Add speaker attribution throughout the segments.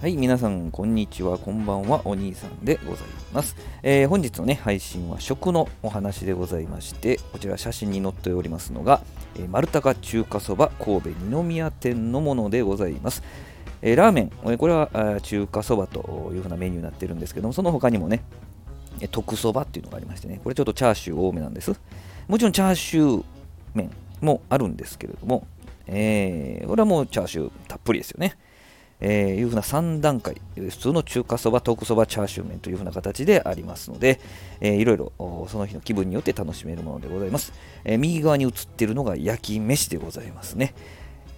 Speaker 1: はい、皆さん、こんにちは、こんばんは、お兄さんでございます。えー、本日のね、配信は食のお話でございまして、こちら写真に載っておりますのが、えー、丸高中華そば神戸二宮店のものでございます。えー、ラーメン、えこれは中華そばというふうなメニューになってるんですけども、その他にもね、特そばっていうのがありましてね、これちょっとチャーシュー多めなんです。もちろんチャーシュー麺もあるんですけれども、えー、これはもうチャーシューたっぷりですよね。えー、いうふうな3段階、普通の中華そば、特そば、チャーシュー麺というふうな形でありますので、えー、いろいろその日の気分によって楽しめるものでございます。えー、右側に映っているのが焼き飯でございますね。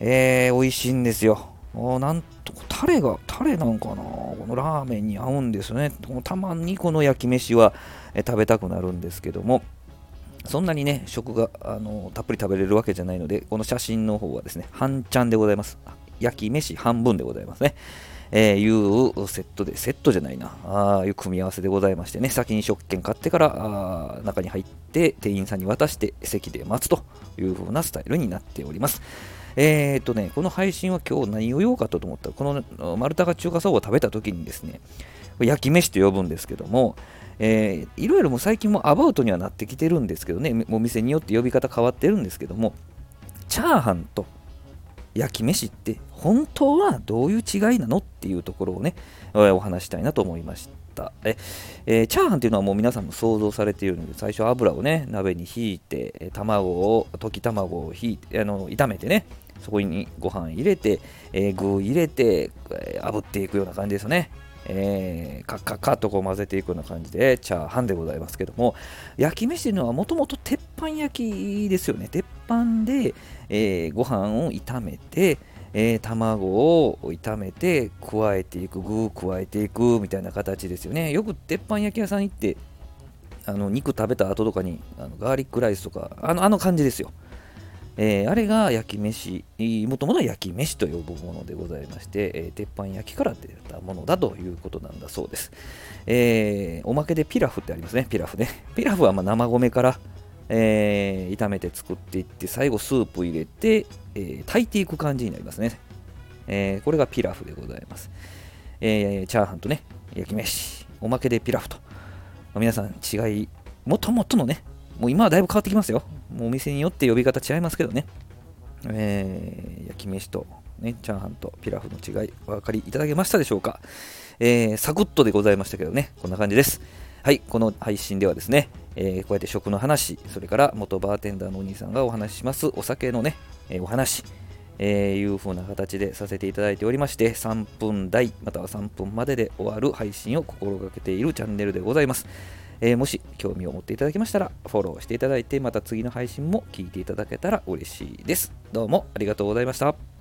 Speaker 1: えー、美味しいんですよ。なんと、タレが、タレなんかな、このラーメンに合うんですね。たまにこの焼き飯は、え食べたくなるんですけども、そんなにね、食があのたっぷり食べれるわけじゃないので、この写真の方はですね、半ちゃんでございます。焼き飯半分でございますね。えー、いうセットで、セットじゃないな、ああいう組み合わせでございましてね、先に食券買ってからあ中に入って店員さんに渡して席で待つという風なスタイルになっております。えー、っとね、この配信は今日何を言おうかと思ったら、この丸太が中華そばを食べた時にですね、焼き飯と呼ぶんですけども、えー、いろいろも最近もアバウトにはなってきてるんですけどね、お店によって呼び方変わってるんですけども、チャーハンと焼き飯って本当はどういう違いなのっていうところをね、お話したいなと思いました。ええー、チャーハンっていうのはもう皆さんも想像されているので、最初油をね、鍋にひいて、卵を、溶き卵をひい、あの炒めてね、そこにご飯入れて、えー、具入れて、えー、炙っていくような感じですよね。えー、カッカッカッとこう混ぜていくような感じでチャーハンでございますけども焼き飯というのはもともと鉄板焼きですよね。鉄板で、えー、ご飯を炒めて、えー、卵を炒めて加えていく具加えていくみたいな形ですよね。よく鉄板焼き屋さん行ってあの肉食べた後とかにあのガーリックライスとかあのあの感じですよ。えー、あれが焼き飯、もともと焼き飯と呼ぶものでございまして、えー、鉄板焼きから出たものだということなんだそうです。えー、おまけでピラフってありますね、ピラフね。ピラフはま生米から、え炒めて作っていって、最後スープ入れて、え炊いていく感じになりますね。えこれがピラフでございます。えチャーハンとね、焼き飯、おまけでピラフと。皆さん違い、もともとのね、もう今はだいぶ変わってきますよ。もうお店によって呼び方違いますけどね。えー、焼き飯と、ね、チャーハンとピラフの違い、お分かりいただけましたでしょうか。えー、サクッとでございましたけどね、こんな感じです。はい、この配信ではですね、えー、こうやって食の話、それから元バーテンダーのお兄さんがお話ししますお酒のね、えー、お話、えー、いう風な形でさせていただいておりまして、3分台、または3分までで終わる配信を心がけているチャンネルでございます。えー、もし興味を持っていただけましたらフォローしていただいてまた次の配信も聞いていただけたら嬉しいです。どうもありがとうございました。